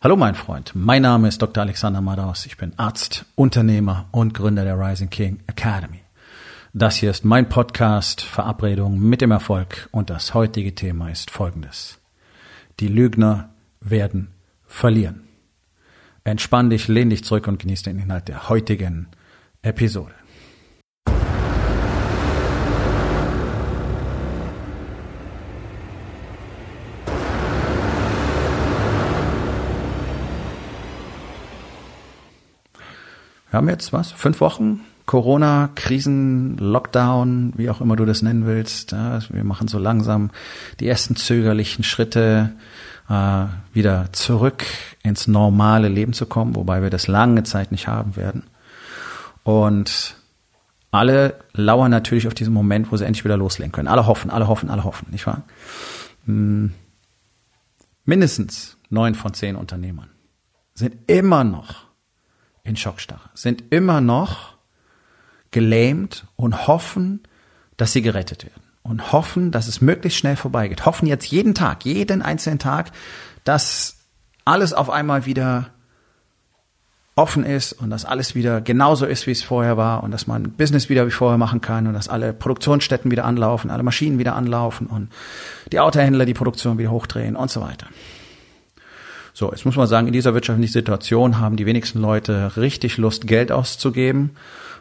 Hallo mein Freund, mein Name ist Dr. Alexander Madaus. Ich bin Arzt, Unternehmer und Gründer der Rising King Academy. Das hier ist mein Podcast Verabredung mit dem Erfolg und das heutige Thema ist folgendes. Die Lügner werden verlieren. Entspann dich, lehn dich zurück und genieß den Inhalt der heutigen Episode. Wir haben jetzt was? Fünf Wochen? Corona, Krisen, Lockdown, wie auch immer du das nennen willst. Ja, wir machen so langsam die ersten zögerlichen Schritte, äh, wieder zurück ins normale Leben zu kommen, wobei wir das lange Zeit nicht haben werden. Und alle lauern natürlich auf diesen Moment, wo sie endlich wieder loslegen können. Alle hoffen, alle hoffen, alle hoffen, nicht wahr? Hm. Mindestens neun von zehn Unternehmern sind immer noch in Schockstarre, sind immer noch gelähmt und hoffen, dass sie gerettet werden und hoffen, dass es möglichst schnell vorbeigeht. Hoffen jetzt jeden Tag, jeden einzelnen Tag, dass alles auf einmal wieder offen ist und dass alles wieder genauso ist, wie es vorher war und dass man Business wieder wie vorher machen kann und dass alle Produktionsstätten wieder anlaufen, alle Maschinen wieder anlaufen und die Autohändler die Produktion wieder hochdrehen und so weiter. So, jetzt muss man sagen, in dieser wirtschaftlichen Situation haben die wenigsten Leute richtig Lust, Geld auszugeben,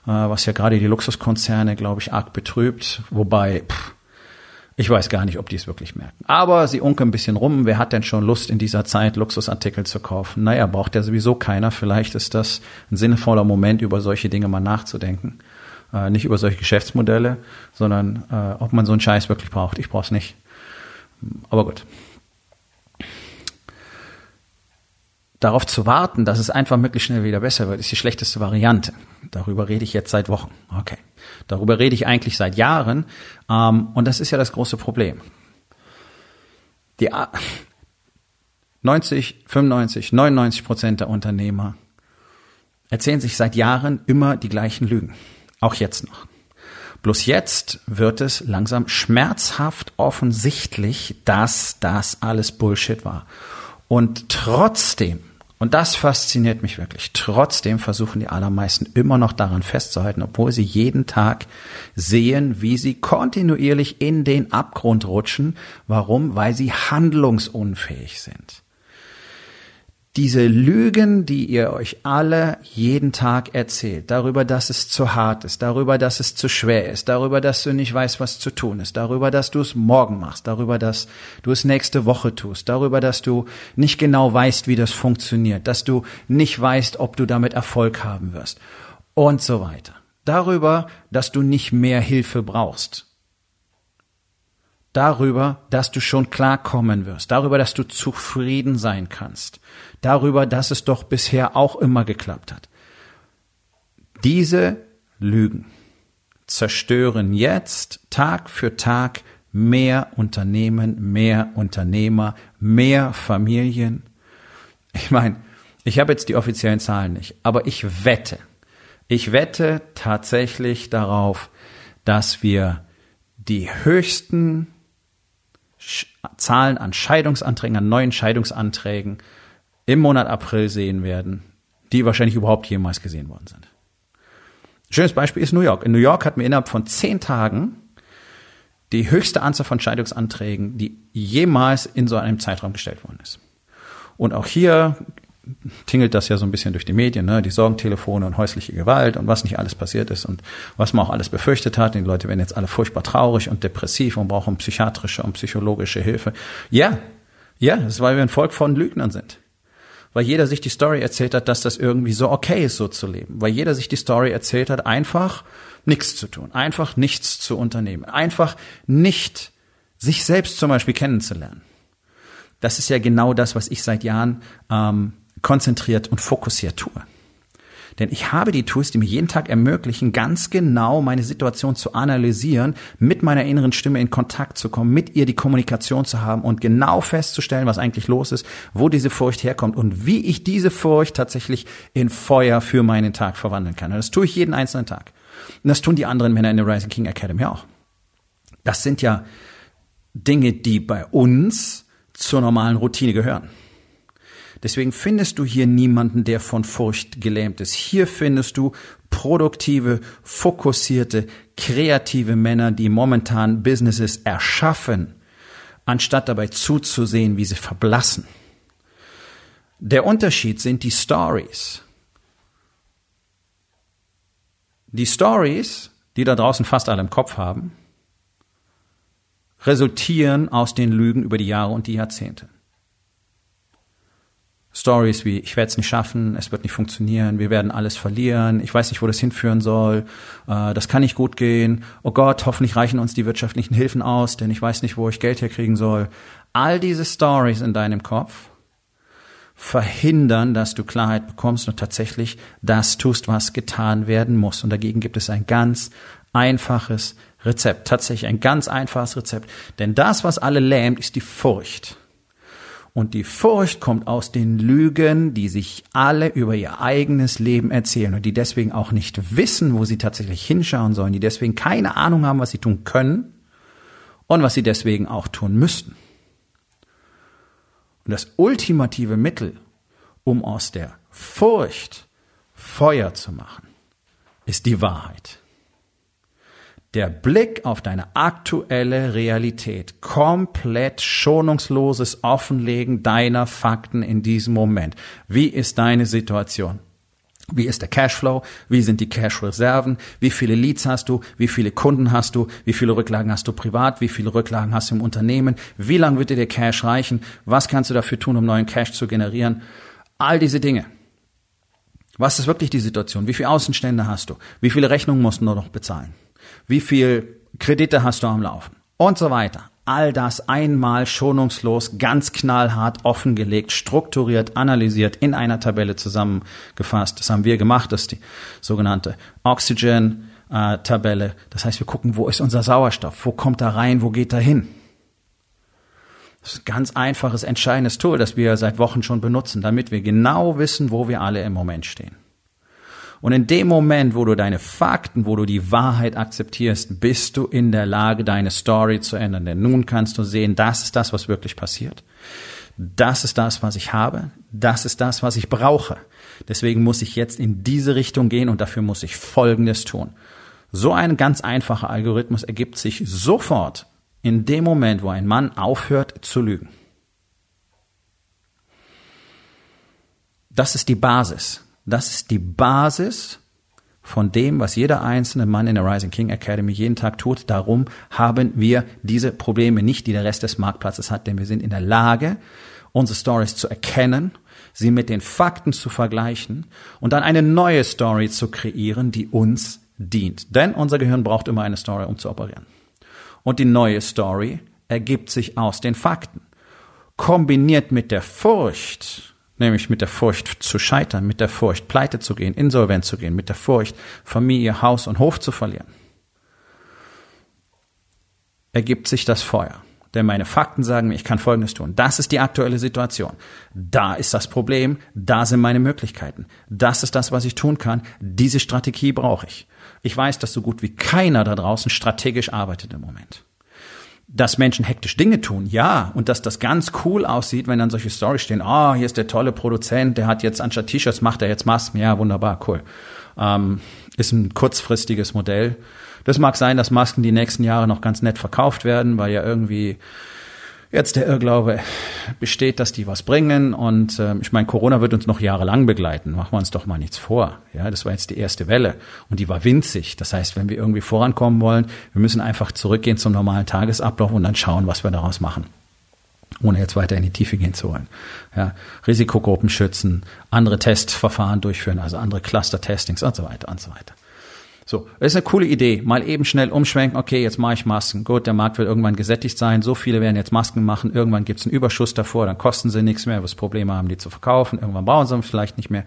äh, was ja gerade die Luxuskonzerne, glaube ich, arg betrübt. Wobei, pff, ich weiß gar nicht, ob die es wirklich merken. Aber sie unken ein bisschen rum. Wer hat denn schon Lust, in dieser Zeit Luxusartikel zu kaufen? Naja, braucht ja sowieso keiner. Vielleicht ist das ein sinnvoller Moment, über solche Dinge mal nachzudenken. Äh, nicht über solche Geschäftsmodelle, sondern äh, ob man so einen Scheiß wirklich braucht. Ich brauch's nicht. Aber gut. Darauf zu warten, dass es einfach möglichst schnell wieder besser wird, ist die schlechteste Variante. Darüber rede ich jetzt seit Wochen. Okay. Darüber rede ich eigentlich seit Jahren. Ähm, und das ist ja das große Problem. Die 90, 95, 99 Prozent der Unternehmer erzählen sich seit Jahren immer die gleichen Lügen. Auch jetzt noch. Bloß jetzt wird es langsam schmerzhaft offensichtlich, dass das alles Bullshit war. Und trotzdem und das fasziniert mich wirklich. Trotzdem versuchen die allermeisten immer noch daran festzuhalten, obwohl sie jeden Tag sehen, wie sie kontinuierlich in den Abgrund rutschen. Warum? Weil sie handlungsunfähig sind diese Lügen, die ihr euch alle jeden Tag erzählt, darüber, dass es zu hart ist, darüber, dass es zu schwer ist, darüber, dass du nicht weißt, was zu tun ist, darüber, dass du es morgen machst, darüber, dass du es nächste Woche tust, darüber, dass du nicht genau weißt, wie das funktioniert, dass du nicht weißt, ob du damit Erfolg haben wirst und so weiter. Darüber, dass du nicht mehr Hilfe brauchst, darüber, dass du schon klarkommen wirst, darüber, dass du zufrieden sein kannst, darüber, dass es doch bisher auch immer geklappt hat. Diese Lügen zerstören jetzt Tag für Tag mehr Unternehmen, mehr Unternehmer, mehr Familien. Ich meine, ich habe jetzt die offiziellen Zahlen nicht, aber ich wette, ich wette tatsächlich darauf, dass wir die höchsten Zahlen an Scheidungsanträgen, an neuen Scheidungsanträgen im Monat April sehen werden, die wahrscheinlich überhaupt jemals gesehen worden sind. schönes Beispiel ist New York. In New York hatten wir innerhalb von zehn Tagen die höchste Anzahl von Scheidungsanträgen, die jemals in so einem Zeitraum gestellt worden ist. Und auch hier tingelt das ja so ein bisschen durch die Medien, ne? die Sorgentelefone und häusliche Gewalt und was nicht alles passiert ist und was man auch alles befürchtet hat. Die Leute werden jetzt alle furchtbar traurig und depressiv und brauchen psychiatrische und psychologische Hilfe. Ja, ja, das ist, weil wir ein Volk von Lügnern sind. Weil jeder sich die Story erzählt hat, dass das irgendwie so okay ist, so zu leben. Weil jeder sich die Story erzählt hat, einfach nichts zu tun, einfach nichts zu unternehmen, einfach nicht sich selbst zum Beispiel kennenzulernen. Das ist ja genau das, was ich seit Jahren ähm, konzentriert und fokussiert tue. Denn ich habe die Tools, die mir jeden Tag ermöglichen, ganz genau meine Situation zu analysieren, mit meiner inneren Stimme in Kontakt zu kommen, mit ihr die Kommunikation zu haben und genau festzustellen, was eigentlich los ist, wo diese Furcht herkommt und wie ich diese Furcht tatsächlich in Feuer für meinen Tag verwandeln kann. Und das tue ich jeden einzelnen Tag. Und das tun die anderen Männer in der Rising King Academy auch. Das sind ja Dinge, die bei uns zur normalen Routine gehören. Deswegen findest du hier niemanden, der von Furcht gelähmt ist. Hier findest du produktive, fokussierte, kreative Männer, die momentan Businesses erschaffen, anstatt dabei zuzusehen, wie sie verblassen. Der Unterschied sind die Stories. Die Stories, die da draußen fast alle im Kopf haben, resultieren aus den Lügen über die Jahre und die Jahrzehnte. Stories wie, ich werde es nicht schaffen, es wird nicht funktionieren, wir werden alles verlieren, ich weiß nicht, wo das hinführen soll, äh, das kann nicht gut gehen, oh Gott, hoffentlich reichen uns die wirtschaftlichen Hilfen aus, denn ich weiß nicht, wo ich Geld herkriegen soll. All diese Stories in deinem Kopf verhindern, dass du Klarheit bekommst und tatsächlich das tust, was getan werden muss. Und dagegen gibt es ein ganz einfaches Rezept, tatsächlich ein ganz einfaches Rezept. Denn das, was alle lähmt, ist die Furcht. Und die Furcht kommt aus den Lügen, die sich alle über ihr eigenes Leben erzählen und die deswegen auch nicht wissen, wo sie tatsächlich hinschauen sollen, die deswegen keine Ahnung haben, was sie tun können und was sie deswegen auch tun müssten. Und das ultimative Mittel, um aus der Furcht Feuer zu machen, ist die Wahrheit der Blick auf deine aktuelle Realität, komplett schonungsloses Offenlegen deiner Fakten in diesem Moment. Wie ist deine Situation? Wie ist der Cashflow? Wie sind die Cash-Reserven? Wie viele Leads hast du? Wie viele Kunden hast du? Wie viele Rücklagen hast du privat? Wie viele Rücklagen hast du im Unternehmen? Wie lange wird dir der Cash reichen? Was kannst du dafür tun, um neuen Cash zu generieren? All diese Dinge. Was ist wirklich die Situation? Wie viele Außenstände hast du? Wie viele Rechnungen musst du noch bezahlen? Wie viel Kredite hast du am Laufen und so weiter. All das einmal schonungslos, ganz knallhart offengelegt, strukturiert, analysiert, in einer Tabelle zusammengefasst. Das haben wir gemacht, das ist die sogenannte Oxygen-Tabelle. Das heißt, wir gucken, wo ist unser Sauerstoff, wo kommt er rein, wo geht er hin. Das ist ein ganz einfaches, entscheidendes Tool, das wir seit Wochen schon benutzen, damit wir genau wissen, wo wir alle im Moment stehen. Und in dem Moment, wo du deine Fakten, wo du die Wahrheit akzeptierst, bist du in der Lage, deine Story zu ändern. Denn nun kannst du sehen, das ist das, was wirklich passiert. Das ist das, was ich habe. Das ist das, was ich brauche. Deswegen muss ich jetzt in diese Richtung gehen und dafür muss ich Folgendes tun. So ein ganz einfacher Algorithmus ergibt sich sofort in dem Moment, wo ein Mann aufhört zu lügen. Das ist die Basis. Das ist die Basis von dem, was jeder einzelne Mann in der Rising King Academy jeden Tag tut. Darum haben wir diese Probleme nicht, die der Rest des Marktplatzes hat, denn wir sind in der Lage, unsere Stories zu erkennen, sie mit den Fakten zu vergleichen und dann eine neue Story zu kreieren, die uns dient. Denn unser Gehirn braucht immer eine Story, um zu operieren. Und die neue Story ergibt sich aus den Fakten. Kombiniert mit der Furcht, nämlich mit der Furcht zu scheitern, mit der Furcht pleite zu gehen, insolvent zu gehen, mit der Furcht Familie, Haus und Hof zu verlieren, ergibt sich das Feuer. Denn meine Fakten sagen mir, ich kann Folgendes tun. Das ist die aktuelle Situation. Da ist das Problem. Da sind meine Möglichkeiten. Das ist das, was ich tun kann. Diese Strategie brauche ich. Ich weiß, dass so gut wie keiner da draußen strategisch arbeitet im Moment dass Menschen hektisch Dinge tun, ja, und dass das ganz cool aussieht, wenn dann solche Stories stehen, ah, oh, hier ist der tolle Produzent, der hat jetzt anstatt T-Shirts macht er jetzt Masken, ja, wunderbar, cool. Ähm, ist ein kurzfristiges Modell. Das mag sein, dass Masken die nächsten Jahre noch ganz nett verkauft werden, weil ja irgendwie jetzt der Irrglaube besteht, dass die was bringen. Und äh, ich meine, Corona wird uns noch jahrelang begleiten. Machen wir uns doch mal nichts vor. Ja, das war jetzt die erste Welle und die war winzig. Das heißt, wenn wir irgendwie vorankommen wollen, wir müssen einfach zurückgehen zum normalen Tagesablauf und dann schauen, was wir daraus machen ohne jetzt weiter in die Tiefe gehen zu wollen. Ja, Risikogruppen schützen, andere Testverfahren durchführen, also andere Cluster-Testings und so weiter und so weiter. So, das ist eine coole Idee. Mal eben schnell umschwenken, okay, jetzt mache ich Masken. Gut, der Markt wird irgendwann gesättigt sein, so viele werden jetzt Masken machen, irgendwann gibt es einen Überschuss davor, dann kosten sie nichts mehr, was Probleme haben, die zu verkaufen, irgendwann brauchen sie vielleicht nicht mehr.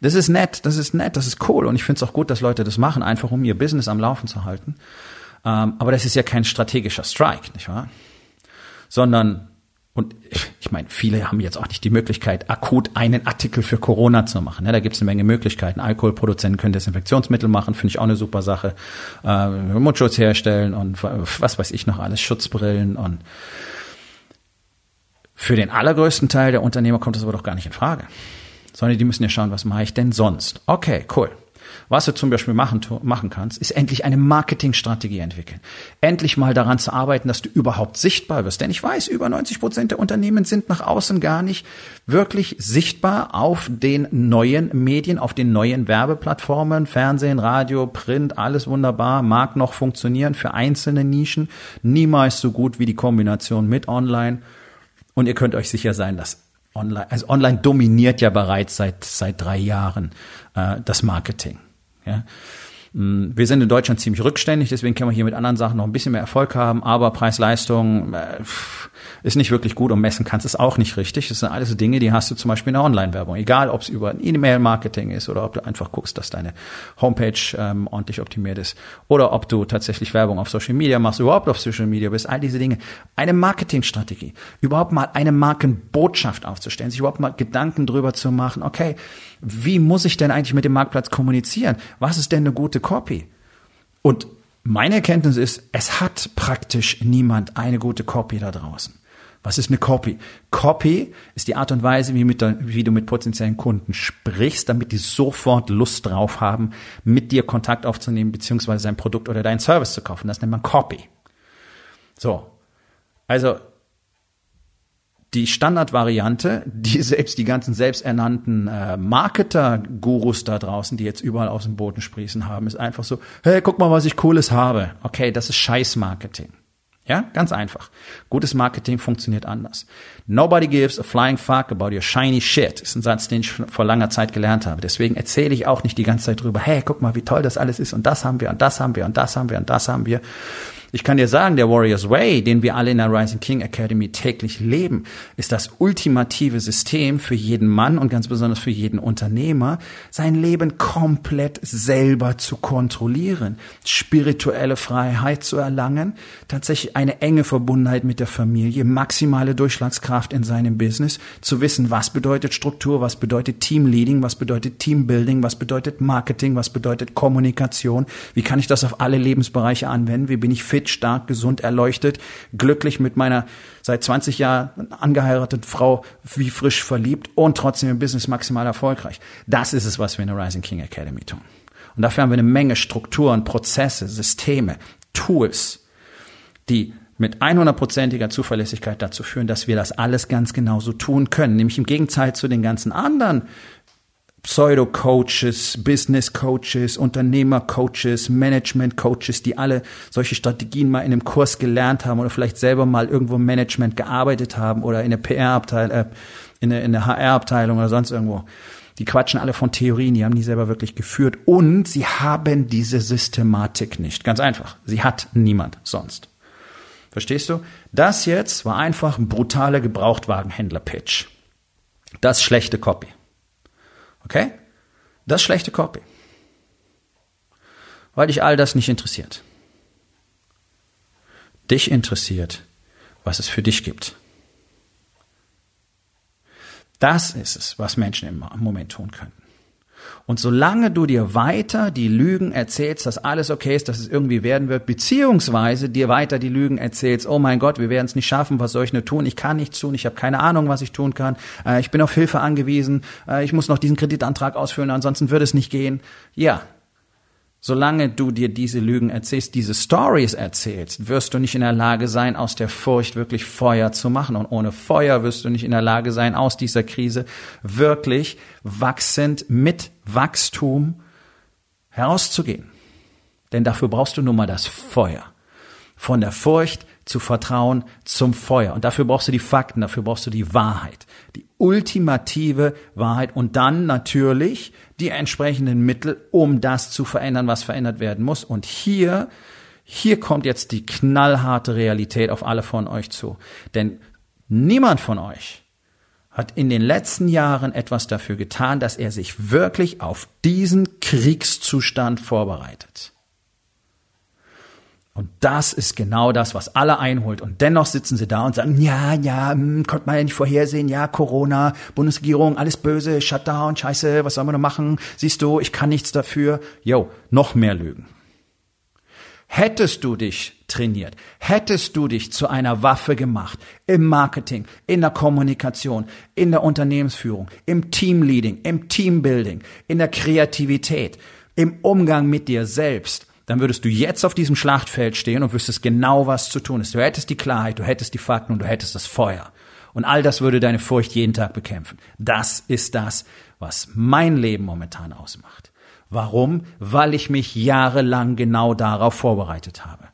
Das ist nett, das ist nett, das ist cool und ich finde es auch gut, dass Leute das machen, einfach um ihr Business am Laufen zu halten. Ähm, aber das ist ja kein strategischer Strike, nicht wahr? Sondern und ich meine, viele haben jetzt auch nicht die Möglichkeit, akut einen Artikel für Corona zu machen. Ja, da gibt es eine Menge Möglichkeiten. Alkoholproduzenten können Desinfektionsmittel machen, finde ich auch eine super Sache. Äh, Mundschutz herstellen und was weiß ich noch alles, Schutzbrillen und Für den allergrößten Teil der Unternehmer kommt das aber doch gar nicht in Frage. Sondern die müssen ja schauen, was mache ich denn sonst? Okay, cool. Was du zum Beispiel machen, machen kannst, ist endlich eine Marketingstrategie entwickeln. Endlich mal daran zu arbeiten, dass du überhaupt sichtbar wirst. Denn ich weiß, über 90 Prozent der Unternehmen sind nach außen gar nicht wirklich sichtbar auf den neuen Medien, auf den neuen Werbeplattformen, Fernsehen, Radio, Print, alles wunderbar, mag noch funktionieren für einzelne Nischen, niemals so gut wie die Kombination mit Online. Und ihr könnt euch sicher sein, dass Online, also Online dominiert ja bereits seit seit drei Jahren äh, das Marketing. Ja. Mm, wir sind in Deutschland ziemlich rückständig, deswegen können wir hier mit anderen Sachen noch ein bisschen mehr Erfolg haben, aber Preis-Leistung äh, ist nicht wirklich gut und messen kannst es auch nicht richtig. Das sind alles Dinge, die hast du zum Beispiel in der Online-Werbung. Egal, ob es über E-Mail-Marketing ist oder ob du einfach guckst, dass deine Homepage ähm, ordentlich optimiert ist oder ob du tatsächlich Werbung auf Social Media machst, überhaupt auf Social Media bist, all diese Dinge. Eine Marketingstrategie, überhaupt mal eine Markenbotschaft aufzustellen, sich überhaupt mal Gedanken drüber zu machen, okay, wie muss ich denn eigentlich mit dem Marktplatz kommunizieren? Was ist denn eine gute Copy? Und meine Erkenntnis ist, es hat praktisch niemand eine gute Copy da draußen. Was ist eine Copy? Copy ist die Art und Weise, wie, mit, wie, du mit potenziellen Kunden sprichst, damit die sofort Lust drauf haben, mit dir Kontakt aufzunehmen, beziehungsweise sein Produkt oder deinen Service zu kaufen. Das nennt man Copy. So. Also, die Standardvariante, die selbst die ganzen selbsternannten äh, Marketer-Gurus da draußen, die jetzt überall aus dem Boden sprießen haben, ist einfach so, hey, guck mal, was ich Cooles habe. Okay, das ist Scheiß-Marketing. Ja, ganz einfach. Gutes Marketing funktioniert anders. Nobody gives a flying fuck about your shiny shit. Ist ein Satz, den ich vor langer Zeit gelernt habe. Deswegen erzähle ich auch nicht die ganze Zeit drüber, hey, guck mal, wie toll das alles ist und das haben wir und das haben wir und das haben wir und das haben wir. Ich kann dir sagen, der Warriors Way, den wir alle in der Rising King Academy täglich leben, ist das ultimative System für jeden Mann und ganz besonders für jeden Unternehmer, sein Leben komplett selber zu kontrollieren, spirituelle Freiheit zu erlangen, tatsächlich eine enge Verbundenheit mit der Familie, maximale Durchschlagskraft in seinem Business, zu wissen, was bedeutet Struktur, was bedeutet Teamleading, was bedeutet Teambuilding, was bedeutet Marketing, was bedeutet Kommunikation, wie kann ich das auf alle Lebensbereiche anwenden, wie bin ich fit fit, stark, gesund, erleuchtet, glücklich mit meiner seit 20 Jahren angeheirateten Frau wie frisch verliebt und trotzdem im Business maximal erfolgreich. Das ist es, was wir in der Rising King Academy tun. Und dafür haben wir eine Menge Strukturen, Prozesse, Systeme, Tools, die mit 100%iger Zuverlässigkeit dazu führen, dass wir das alles ganz genauso tun können. Nämlich im Gegenteil zu den ganzen anderen Pseudo-Coaches, Business-Coaches, Unternehmer-Coaches, Management-Coaches, die alle solche Strategien mal in einem Kurs gelernt haben oder vielleicht selber mal irgendwo im Management gearbeitet haben oder in der PR-Abteilung, äh, in der, in der HR-Abteilung oder sonst irgendwo. Die quatschen alle von Theorien, die haben die selber wirklich geführt und sie haben diese Systematik nicht. Ganz einfach. Sie hat niemand sonst. Verstehst du? Das jetzt war einfach ein brutaler Gebrauchtwagenhändler-Pitch. Das schlechte Copy. Okay? Das ist schlechte Copy. Weil dich all das nicht interessiert. Dich interessiert, was es für dich gibt. Das ist es, was Menschen im Moment tun können. Und solange du dir weiter die Lügen erzählst, dass alles okay ist, dass es irgendwie werden wird, beziehungsweise dir weiter die Lügen erzählst, oh mein Gott, wir werden es nicht schaffen, was soll ich nur tun? Ich kann nichts tun, ich habe keine Ahnung, was ich tun kann, äh, ich bin auf Hilfe angewiesen, äh, ich muss noch diesen Kreditantrag ausfüllen, ansonsten würde es nicht gehen. Ja, Solange du dir diese Lügen erzählst, diese Stories erzählst, wirst du nicht in der Lage sein, aus der Furcht wirklich Feuer zu machen. Und ohne Feuer wirst du nicht in der Lage sein, aus dieser Krise wirklich wachsend mit Wachstum herauszugehen. Denn dafür brauchst du nun mal das Feuer. Von der Furcht zu Vertrauen zum Feuer. Und dafür brauchst du die Fakten, dafür brauchst du die Wahrheit. Die ultimative Wahrheit und dann natürlich die entsprechenden Mittel, um das zu verändern, was verändert werden muss. Und hier, hier kommt jetzt die knallharte Realität auf alle von euch zu. Denn niemand von euch hat in den letzten Jahren etwas dafür getan, dass er sich wirklich auf diesen Kriegszustand vorbereitet. Und das ist genau das, was alle einholt. Und dennoch sitzen sie da und sagen, ja, ja, hm, konnte man ja nicht vorhersehen, ja, Corona, Bundesregierung, alles böse, Shutdown, scheiße, was soll man noch machen? Siehst du, ich kann nichts dafür. Jo, noch mehr Lügen. Hättest du dich trainiert, hättest du dich zu einer Waffe gemacht, im Marketing, in der Kommunikation, in der Unternehmensführung, im Teamleading, im Teambuilding, in der Kreativität, im Umgang mit dir selbst, dann würdest du jetzt auf diesem Schlachtfeld stehen und wüsstest genau, was zu tun ist. Du hättest die Klarheit, du hättest die Fakten und du hättest das Feuer. Und all das würde deine Furcht jeden Tag bekämpfen. Das ist das, was mein Leben momentan ausmacht. Warum? Weil ich mich jahrelang genau darauf vorbereitet habe.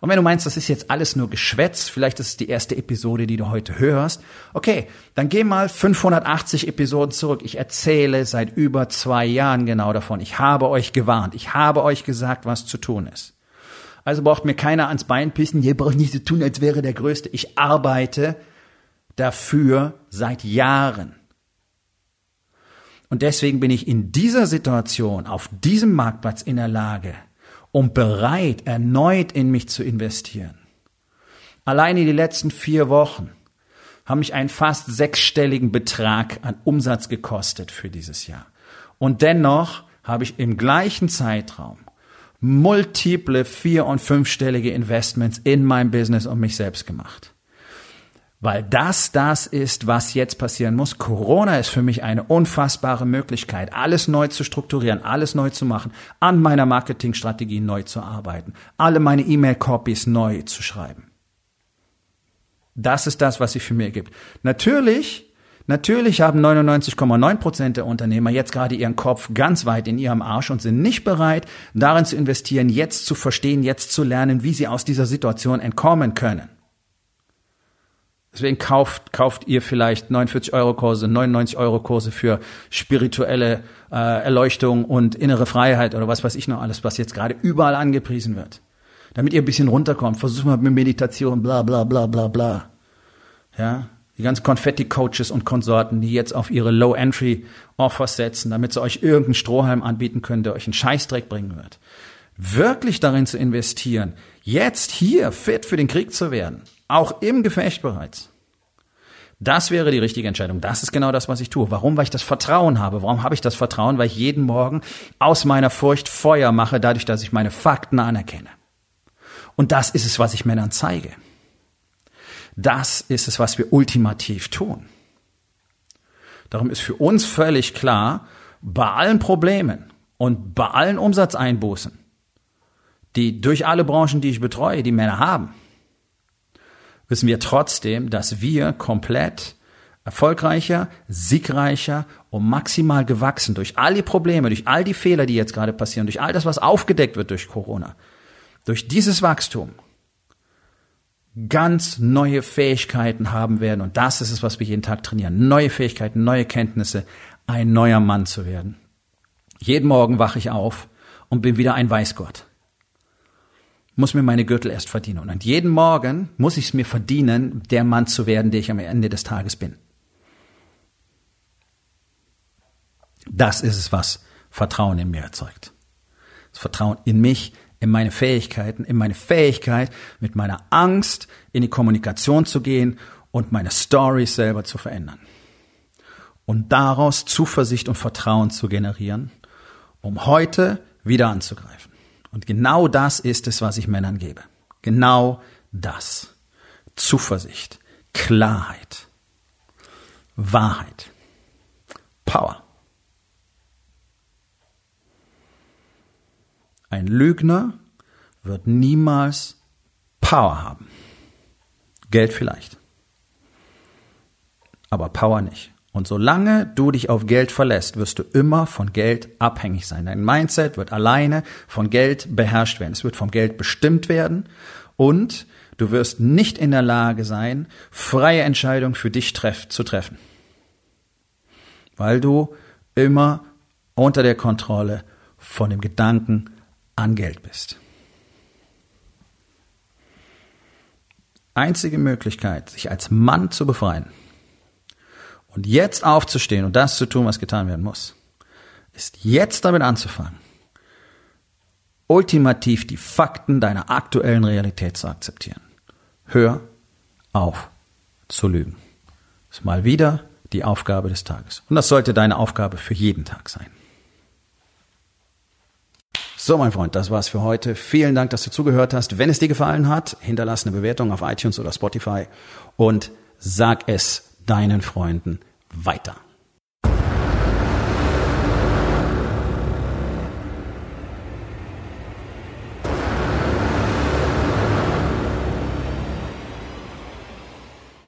Und wenn du meinst, das ist jetzt alles nur Geschwätz, vielleicht ist es die erste Episode, die du heute hörst, okay, dann geh mal 580 Episoden zurück. Ich erzähle seit über zwei Jahren genau davon. Ich habe euch gewarnt. Ich habe euch gesagt, was zu tun ist. Also braucht mir keiner ans Bein pissen. Ihr braucht nicht so tun, als wäre der Größte. Ich arbeite dafür seit Jahren. Und deswegen bin ich in dieser Situation, auf diesem Marktplatz in der Lage und bereit, erneut in mich zu investieren. Alleine die letzten vier Wochen haben mich einen fast sechsstelligen Betrag an Umsatz gekostet für dieses Jahr. Und dennoch habe ich im gleichen Zeitraum multiple vier- und fünfstellige Investments in mein Business und mich selbst gemacht. Weil das das ist, was jetzt passieren muss. Corona ist für mich eine unfassbare Möglichkeit, alles neu zu strukturieren, alles neu zu machen, an meiner Marketingstrategie neu zu arbeiten, alle meine E-Mail-Copies neu zu schreiben. Das ist das, was sich für mir gibt. Natürlich Natürlich haben 99,9 Prozent der Unternehmer jetzt gerade ihren Kopf ganz weit in ihrem Arsch und sind nicht bereit, darin zu investieren, jetzt zu verstehen, jetzt zu lernen, wie sie aus dieser Situation entkommen können. Deswegen kauft, kauft ihr vielleicht 49 Euro Kurse, 99 Euro Kurse für spirituelle äh, Erleuchtung und innere Freiheit oder was weiß ich noch alles, was jetzt gerade überall angepriesen wird. Damit ihr ein bisschen runterkommt. Versucht mal mit Meditation, bla bla bla bla bla. Ja, die ganzen Konfetti-Coaches und Konsorten, die jetzt auf ihre Low-Entry-Offers setzen, damit sie euch irgendeinen Strohhalm anbieten können, der euch einen Scheißdreck bringen wird. Wirklich darin zu investieren, jetzt hier fit für den Krieg zu werden, auch im Gefecht bereits. Das wäre die richtige Entscheidung. Das ist genau das, was ich tue. Warum? Weil ich das Vertrauen habe. Warum habe ich das Vertrauen? Weil ich jeden Morgen aus meiner Furcht Feuer mache, dadurch, dass ich meine Fakten anerkenne. Und das ist es, was ich Männern zeige. Das ist es, was wir ultimativ tun. Darum ist für uns völlig klar, bei allen Problemen und bei allen Umsatzeinbußen, die durch alle Branchen, die ich betreue, die Männer haben, wissen wir trotzdem, dass wir komplett erfolgreicher, siegreicher und maximal gewachsen durch all die Probleme, durch all die Fehler, die jetzt gerade passieren, durch all das, was aufgedeckt wird durch Corona, durch dieses Wachstum ganz neue Fähigkeiten haben werden. Und das ist es, was wir jeden Tag trainieren. Neue Fähigkeiten, neue Kenntnisse, ein neuer Mann zu werden. Jeden Morgen wache ich auf und bin wieder ein Weißgott muss mir meine Gürtel erst verdienen. Und jeden Morgen muss ich es mir verdienen, der Mann zu werden, der ich am Ende des Tages bin. Das ist es, was Vertrauen in mir erzeugt. Das Vertrauen in mich, in meine Fähigkeiten, in meine Fähigkeit, mit meiner Angst in die Kommunikation zu gehen und meine Stories selber zu verändern. Und daraus Zuversicht und Vertrauen zu generieren, um heute wieder anzugreifen. Und genau das ist es, was ich Männern gebe. Genau das. Zuversicht, Klarheit, Wahrheit, Power. Ein Lügner wird niemals Power haben. Geld vielleicht. Aber Power nicht. Und solange du dich auf Geld verlässt, wirst du immer von Geld abhängig sein. Dein Mindset wird alleine von Geld beherrscht werden. Es wird vom Geld bestimmt werden und du wirst nicht in der Lage sein, freie Entscheidungen für dich treff zu treffen. Weil du immer unter der Kontrolle von dem Gedanken an Geld bist. Einzige Möglichkeit, sich als Mann zu befreien, und jetzt aufzustehen und das zu tun, was getan werden muss, ist jetzt damit anzufangen, ultimativ die Fakten deiner aktuellen Realität zu akzeptieren. Hör auf zu lügen. Das ist mal wieder die Aufgabe des Tages. Und das sollte deine Aufgabe für jeden Tag sein. So, mein Freund, das war's für heute. Vielen Dank, dass du zugehört hast. Wenn es dir gefallen hat, hinterlass eine Bewertung auf iTunes oder Spotify und sag es deinen Freunden weiter.